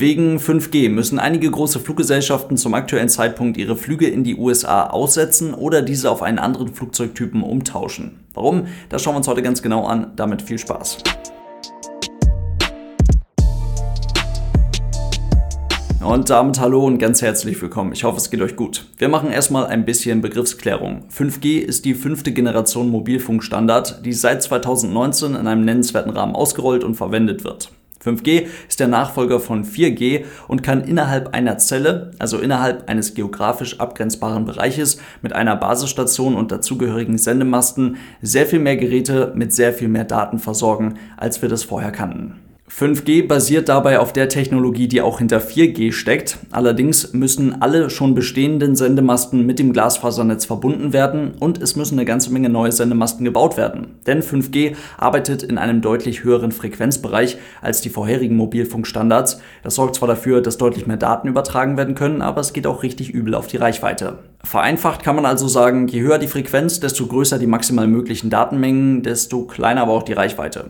Wegen 5G müssen einige große Fluggesellschaften zum aktuellen Zeitpunkt ihre Flüge in die USA aussetzen oder diese auf einen anderen Flugzeugtypen umtauschen. Warum? Das schauen wir uns heute ganz genau an. Damit viel Spaß. Und damit hallo und ganz herzlich willkommen. Ich hoffe, es geht euch gut. Wir machen erstmal ein bisschen Begriffsklärung. 5G ist die fünfte Generation Mobilfunkstandard, die seit 2019 in einem nennenswerten Rahmen ausgerollt und verwendet wird. 5G ist der Nachfolger von 4G und kann innerhalb einer Zelle, also innerhalb eines geografisch abgrenzbaren Bereiches mit einer Basisstation und dazugehörigen Sendemasten sehr viel mehr Geräte mit sehr viel mehr Daten versorgen, als wir das vorher kannten. 5G basiert dabei auf der Technologie, die auch hinter 4G steckt. Allerdings müssen alle schon bestehenden Sendemasten mit dem Glasfasernetz verbunden werden und es müssen eine ganze Menge neue Sendemasten gebaut werden. Denn 5G arbeitet in einem deutlich höheren Frequenzbereich als die vorherigen Mobilfunkstandards. Das sorgt zwar dafür, dass deutlich mehr Daten übertragen werden können, aber es geht auch richtig übel auf die Reichweite. Vereinfacht kann man also sagen, je höher die Frequenz, desto größer die maximal möglichen Datenmengen, desto kleiner aber auch die Reichweite.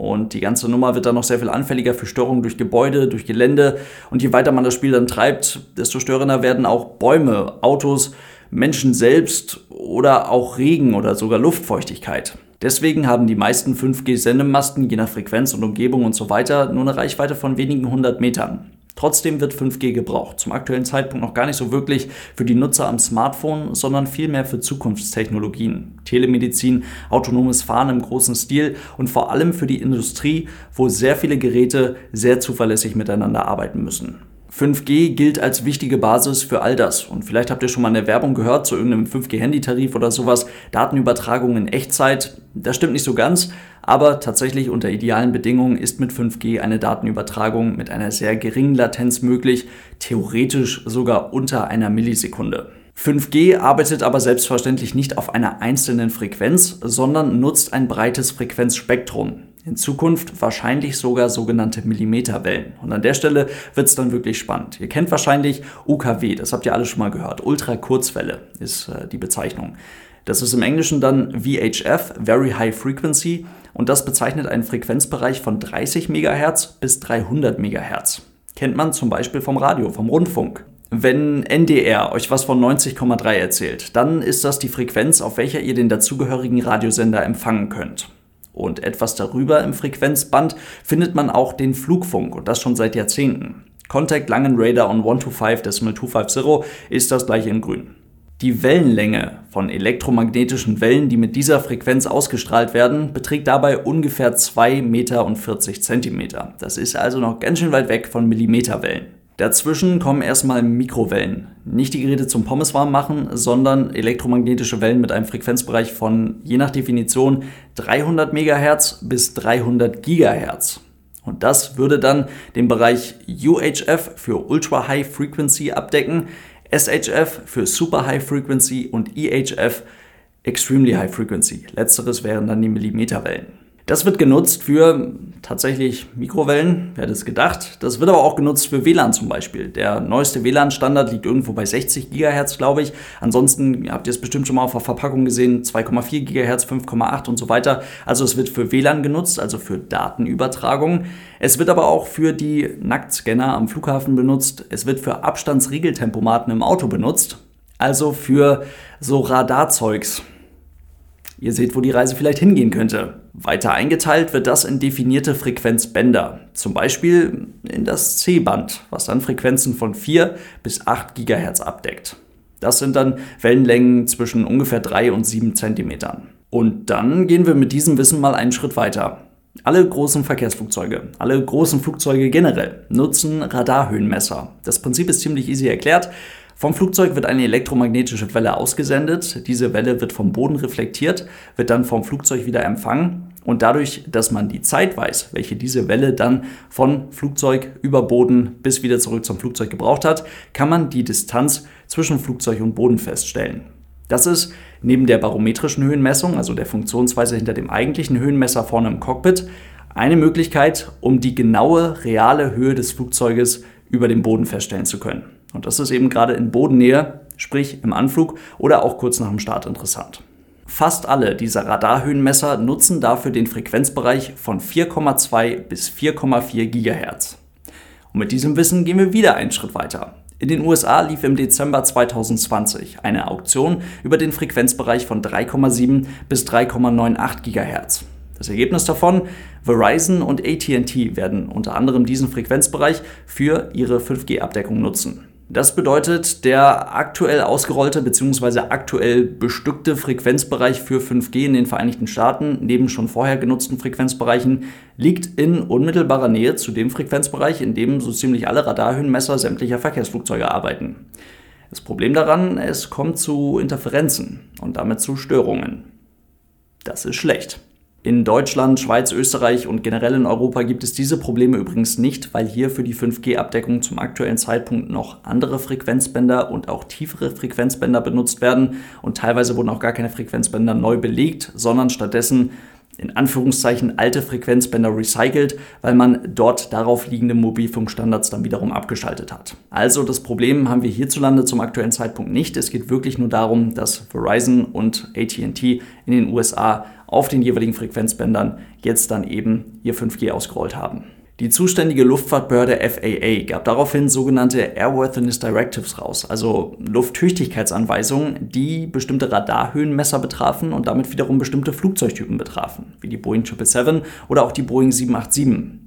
Und die ganze Nummer wird dann noch sehr viel anfälliger für Störungen durch Gebäude, durch Gelände. Und je weiter man das Spiel dann treibt, desto störender werden auch Bäume, Autos, Menschen selbst oder auch Regen oder sogar Luftfeuchtigkeit. Deswegen haben die meisten 5G-Sendemasten je nach Frequenz und Umgebung und so weiter nur eine Reichweite von wenigen hundert Metern. Trotzdem wird 5G gebraucht. Zum aktuellen Zeitpunkt noch gar nicht so wirklich für die Nutzer am Smartphone, sondern vielmehr für Zukunftstechnologien. Telemedizin, autonomes Fahren im großen Stil und vor allem für die Industrie, wo sehr viele Geräte sehr zuverlässig miteinander arbeiten müssen. 5G gilt als wichtige Basis für all das. Und vielleicht habt ihr schon mal eine Werbung gehört zu irgendeinem 5G-Handytarif oder sowas. Datenübertragung in Echtzeit. Das stimmt nicht so ganz. Aber tatsächlich unter idealen Bedingungen ist mit 5G eine Datenübertragung mit einer sehr geringen Latenz möglich. Theoretisch sogar unter einer Millisekunde. 5G arbeitet aber selbstverständlich nicht auf einer einzelnen Frequenz, sondern nutzt ein breites Frequenzspektrum. In Zukunft wahrscheinlich sogar sogenannte Millimeterwellen. Und an der Stelle wird es dann wirklich spannend. Ihr kennt wahrscheinlich UKW, das habt ihr alle schon mal gehört. Ultrakurzwelle ist äh, die Bezeichnung. Das ist im Englischen dann VHF, Very High Frequency, und das bezeichnet einen Frequenzbereich von 30 MHz bis 300 MHz. Kennt man zum Beispiel vom Radio, vom Rundfunk. Wenn NDR euch was von 90,3 erzählt, dann ist das die Frequenz, auf welcher ihr den dazugehörigen Radiosender empfangen könnt. Und etwas darüber im Frequenzband findet man auch den Flugfunk und das schon seit Jahrzehnten. Contact Langen Radar on 125.250 ist das gleiche in grün. Die Wellenlänge von elektromagnetischen Wellen, die mit dieser Frequenz ausgestrahlt werden, beträgt dabei ungefähr 2 Meter und 40 Zentimeter. Das ist also noch ganz schön weit weg von Millimeterwellen. Dazwischen kommen erstmal Mikrowellen. Nicht die Geräte zum Pommes warm machen, sondern elektromagnetische Wellen mit einem Frequenzbereich von je nach Definition 300 MHz bis 300 GHz. Und das würde dann den Bereich UHF für Ultra High Frequency abdecken, SHF für Super High Frequency und EHF Extremely High Frequency. Letzteres wären dann die Millimeterwellen. Das wird genutzt für tatsächlich Mikrowellen, wer hätte es gedacht. Das wird aber auch genutzt für WLAN zum Beispiel. Der neueste WLAN-Standard liegt irgendwo bei 60 GHz, glaube ich. Ansonsten habt ihr es bestimmt schon mal auf der Verpackung gesehen, 2,4 GHz, 5,8 und so weiter. Also es wird für WLAN genutzt, also für Datenübertragung. Es wird aber auch für die Nacktscanner am Flughafen benutzt. Es wird für Abstandsregeltempomaten im Auto benutzt. Also für so Radarzeugs. Ihr seht, wo die Reise vielleicht hingehen könnte. Weiter eingeteilt wird das in definierte Frequenzbänder, zum Beispiel in das C-Band, was dann Frequenzen von 4 bis 8 GHz abdeckt. Das sind dann Wellenlängen zwischen ungefähr 3 und 7 cm. Und dann gehen wir mit diesem Wissen mal einen Schritt weiter. Alle großen Verkehrsflugzeuge, alle großen Flugzeuge generell nutzen Radarhöhenmesser. Das Prinzip ist ziemlich easy erklärt. Vom Flugzeug wird eine elektromagnetische Welle ausgesendet. Diese Welle wird vom Boden reflektiert, wird dann vom Flugzeug wieder empfangen. Und dadurch, dass man die Zeit weiß, welche diese Welle dann von Flugzeug über Boden bis wieder zurück zum Flugzeug gebraucht hat, kann man die Distanz zwischen Flugzeug und Boden feststellen. Das ist neben der barometrischen Höhenmessung, also der Funktionsweise hinter dem eigentlichen Höhenmesser vorne im Cockpit, eine Möglichkeit, um die genaue reale Höhe des Flugzeuges über dem Boden feststellen zu können. Und das ist eben gerade in Bodennähe, sprich im Anflug oder auch kurz nach dem Start interessant. Fast alle dieser Radarhöhenmesser nutzen dafür den Frequenzbereich von 4,2 bis 4,4 GHz. Und mit diesem Wissen gehen wir wieder einen Schritt weiter. In den USA lief im Dezember 2020 eine Auktion über den Frequenzbereich von 3,7 bis 3,98 GHz. Das Ergebnis davon, Verizon und ATT werden unter anderem diesen Frequenzbereich für ihre 5G-Abdeckung nutzen. Das bedeutet, der aktuell ausgerollte bzw. aktuell bestückte Frequenzbereich für 5G in den Vereinigten Staaten, neben schon vorher genutzten Frequenzbereichen, liegt in unmittelbarer Nähe zu dem Frequenzbereich, in dem so ziemlich alle Radarhöhenmesser sämtlicher Verkehrsflugzeuge arbeiten. Das Problem daran, es kommt zu Interferenzen und damit zu Störungen. Das ist schlecht. In Deutschland, Schweiz, Österreich und generell in Europa gibt es diese Probleme übrigens nicht, weil hier für die 5G-Abdeckung zum aktuellen Zeitpunkt noch andere Frequenzbänder und auch tiefere Frequenzbänder benutzt werden. Und teilweise wurden auch gar keine Frequenzbänder neu belegt, sondern stattdessen in Anführungszeichen alte Frequenzbänder recycelt, weil man dort darauf liegende Mobilfunkstandards dann wiederum abgeschaltet hat. Also das Problem haben wir hierzulande zum aktuellen Zeitpunkt nicht. Es geht wirklich nur darum, dass Verizon und ATT in den USA auf den jeweiligen Frequenzbändern jetzt dann eben ihr 5G ausgerollt haben. Die zuständige Luftfahrtbehörde FAA gab daraufhin sogenannte Airworthiness Directives raus, also Lufttüchtigkeitsanweisungen, die bestimmte Radarhöhenmesser betrafen und damit wiederum bestimmte Flugzeugtypen betrafen, wie die Boeing 777 oder auch die Boeing 787.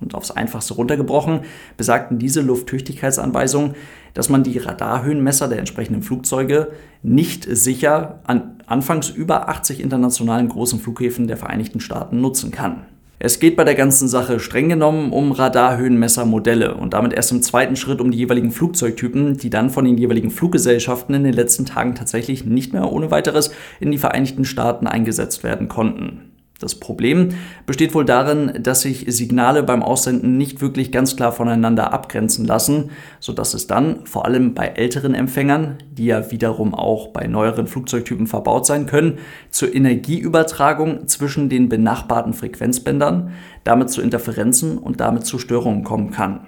Und aufs Einfachste runtergebrochen besagten diese Lufttüchtigkeitsanweisungen, dass man die Radarhöhenmesser der entsprechenden Flugzeuge nicht sicher an anfangs über 80 internationalen großen Flughäfen der Vereinigten Staaten nutzen kann. Es geht bei der ganzen Sache streng genommen um Radarhöhenmessermodelle und damit erst im zweiten Schritt um die jeweiligen Flugzeugtypen, die dann von den jeweiligen Fluggesellschaften in den letzten Tagen tatsächlich nicht mehr ohne weiteres in die Vereinigten Staaten eingesetzt werden konnten. Das Problem besteht wohl darin, dass sich Signale beim Aussenden nicht wirklich ganz klar voneinander abgrenzen lassen, sodass es dann vor allem bei älteren Empfängern, die ja wiederum auch bei neueren Flugzeugtypen verbaut sein können, zur Energieübertragung zwischen den benachbarten Frequenzbändern, damit zu Interferenzen und damit zu Störungen kommen kann.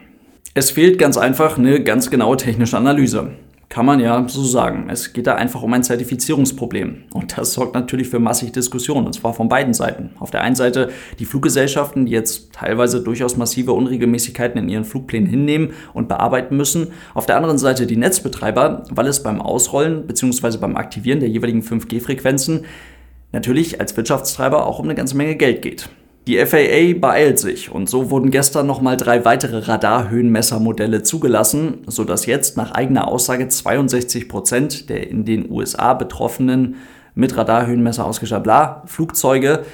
Es fehlt ganz einfach eine ganz genaue technische Analyse. Kann man ja so sagen. Es geht da einfach um ein Zertifizierungsproblem. Und das sorgt natürlich für massig Diskussionen, und zwar von beiden Seiten. Auf der einen Seite die Fluggesellschaften, die jetzt teilweise durchaus massive Unregelmäßigkeiten in ihren Flugplänen hinnehmen und bearbeiten müssen. Auf der anderen Seite die Netzbetreiber, weil es beim Ausrollen bzw. beim Aktivieren der jeweiligen 5G-Frequenzen natürlich als Wirtschaftstreiber auch um eine ganze Menge Geld geht. Die FAA beeilt sich und so wurden gestern nochmal drei weitere Radarhöhenmessermodelle zugelassen, sodass jetzt nach eigener Aussage 62 Prozent der in den USA betroffenen mit Radarhöhenmesser ausgestatteten Flugzeuge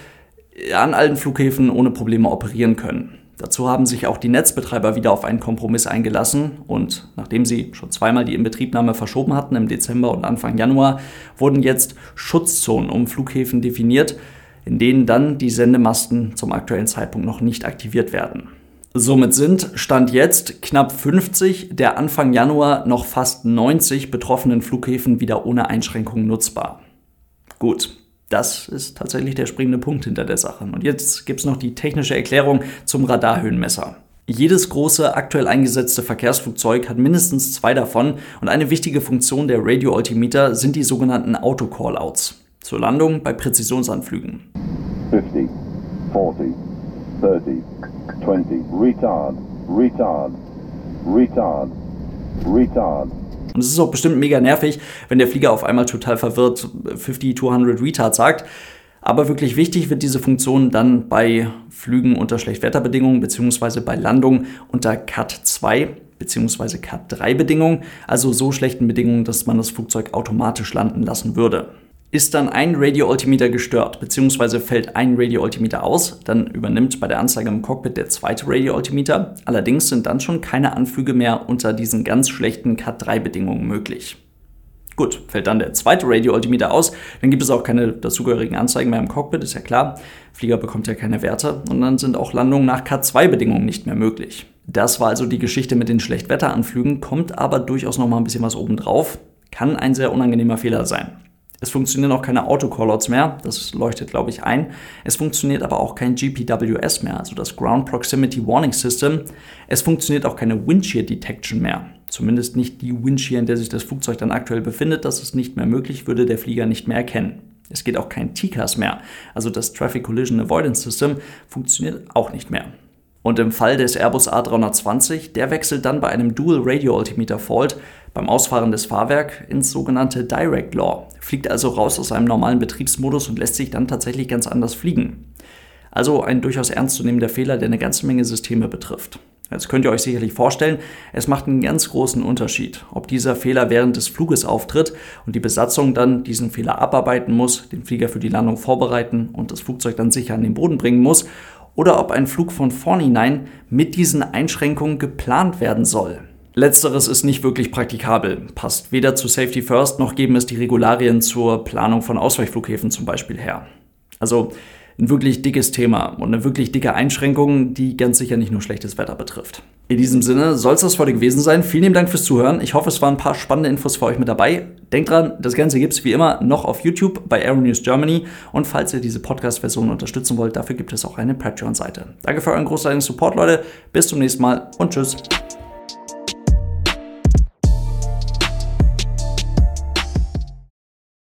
an allen Flughäfen ohne Probleme operieren können. Dazu haben sich auch die Netzbetreiber wieder auf einen Kompromiss eingelassen und nachdem sie schon zweimal die Inbetriebnahme verschoben hatten im Dezember und Anfang Januar, wurden jetzt Schutzzonen um Flughäfen definiert, in denen dann die Sendemasten zum aktuellen Zeitpunkt noch nicht aktiviert werden. Somit sind Stand jetzt knapp 50 der Anfang Januar noch fast 90 betroffenen Flughäfen wieder ohne Einschränkungen nutzbar. Gut, das ist tatsächlich der springende Punkt hinter der Sache. Und jetzt gibt es noch die technische Erklärung zum Radarhöhenmesser. Jedes große aktuell eingesetzte Verkehrsflugzeug hat mindestens zwei davon und eine wichtige Funktion der Radio-Altimeter sind die sogenannten Auto-Callouts zur Landung bei Präzisionsanflügen. 50, 40, 30, 20, retard, retard, retard, retard. Und es ist auch bestimmt mega nervig, wenn der Flieger auf einmal total verwirrt 50, 200 retard sagt. Aber wirklich wichtig wird diese Funktion dann bei Flügen unter Schlechtwetterbedingungen bzw. bei Landungen unter Cat 2 bzw. Cat 3 Bedingungen, also so schlechten Bedingungen, dass man das Flugzeug automatisch landen lassen würde. Ist dann ein Radio-Altimeter gestört, beziehungsweise fällt ein Radio-Altimeter aus, dann übernimmt bei der Anzeige im Cockpit der zweite Radio-Altimeter. Allerdings sind dann schon keine Anflüge mehr unter diesen ganz schlechten Cat-3-Bedingungen möglich. Gut, fällt dann der zweite Radio-Altimeter aus, dann gibt es auch keine dazugehörigen Anzeigen mehr im Cockpit, ist ja klar. Flieger bekommt ja keine Werte und dann sind auch Landungen nach Cat2-Bedingungen nicht mehr möglich. Das war also die Geschichte mit den Schlechtwetteranflügen, kommt aber durchaus noch mal ein bisschen was obendrauf. Kann ein sehr unangenehmer Fehler sein. Es funktionieren auch keine Autocallouts mehr, das leuchtet, glaube ich, ein. Es funktioniert aber auch kein GPWS mehr, also das Ground Proximity Warning System. Es funktioniert auch keine Windshear Detection mehr. Zumindest nicht die Windshear, in der sich das Flugzeug dann aktuell befindet. Das ist nicht mehr möglich, würde der Flieger nicht mehr erkennen. Es geht auch kein TCAS mehr, also das Traffic Collision Avoidance System funktioniert auch nicht mehr. Und im Fall des Airbus A320, der wechselt dann bei einem Dual Radio Altimeter Fault beim Ausfahren des Fahrwerks ins sogenannte Direct Law, fliegt also raus aus einem normalen Betriebsmodus und lässt sich dann tatsächlich ganz anders fliegen. Also ein durchaus ernstzunehmender Fehler, der eine ganze Menge Systeme betrifft. Jetzt könnt ihr euch sicherlich vorstellen, es macht einen ganz großen Unterschied, ob dieser Fehler während des Fluges auftritt und die Besatzung dann diesen Fehler abarbeiten muss, den Flieger für die Landung vorbereiten und das Flugzeug dann sicher an den Boden bringen muss, oder ob ein Flug von vornherein mit diesen Einschränkungen geplant werden soll. Letzteres ist nicht wirklich praktikabel, passt weder zu Safety First noch geben es die Regularien zur Planung von Ausweichflughäfen zum Beispiel her. Also ein wirklich dickes Thema und eine wirklich dicke Einschränkung, die ganz sicher nicht nur schlechtes Wetter betrifft. In diesem Sinne soll es das heute gewesen sein. Vielen lieben Dank fürs Zuhören. Ich hoffe, es waren ein paar spannende Infos für euch mit dabei. Denkt dran, das Ganze gibt es wie immer noch auf YouTube bei Aeronews Germany. Und falls ihr diese Podcast-Version unterstützen wollt, dafür gibt es auch eine Patreon-Seite. Danke für euren großartigen Support, Leute. Bis zum nächsten Mal und tschüss.